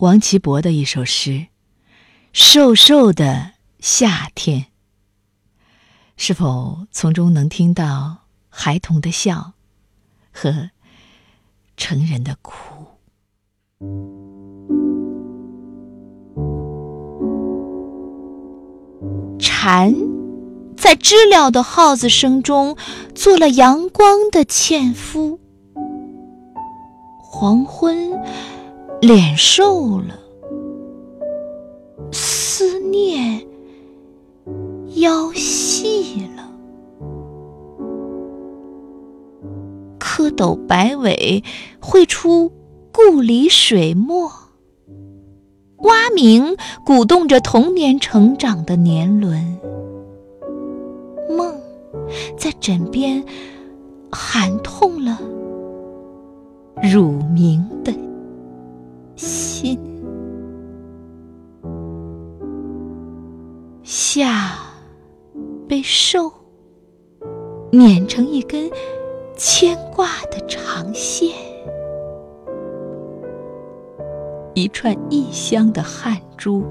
王其博的一首诗《瘦瘦的夏天》，是否从中能听到孩童的笑和成人的哭？蝉在知了的号子声中做了阳光的纤夫。黄昏，脸瘦了，思念腰细了，蝌蚪摆尾绘出故里水墨，蛙鸣鼓动着童年成长的年轮，梦在枕边喊痛了。乳名的夏被瘦捻成一根牵挂的长线，一串异乡的汗珠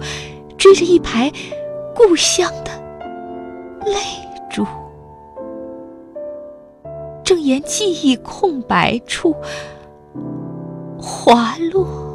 追着一排故乡的泪珠，正沿记忆空白处。滑落。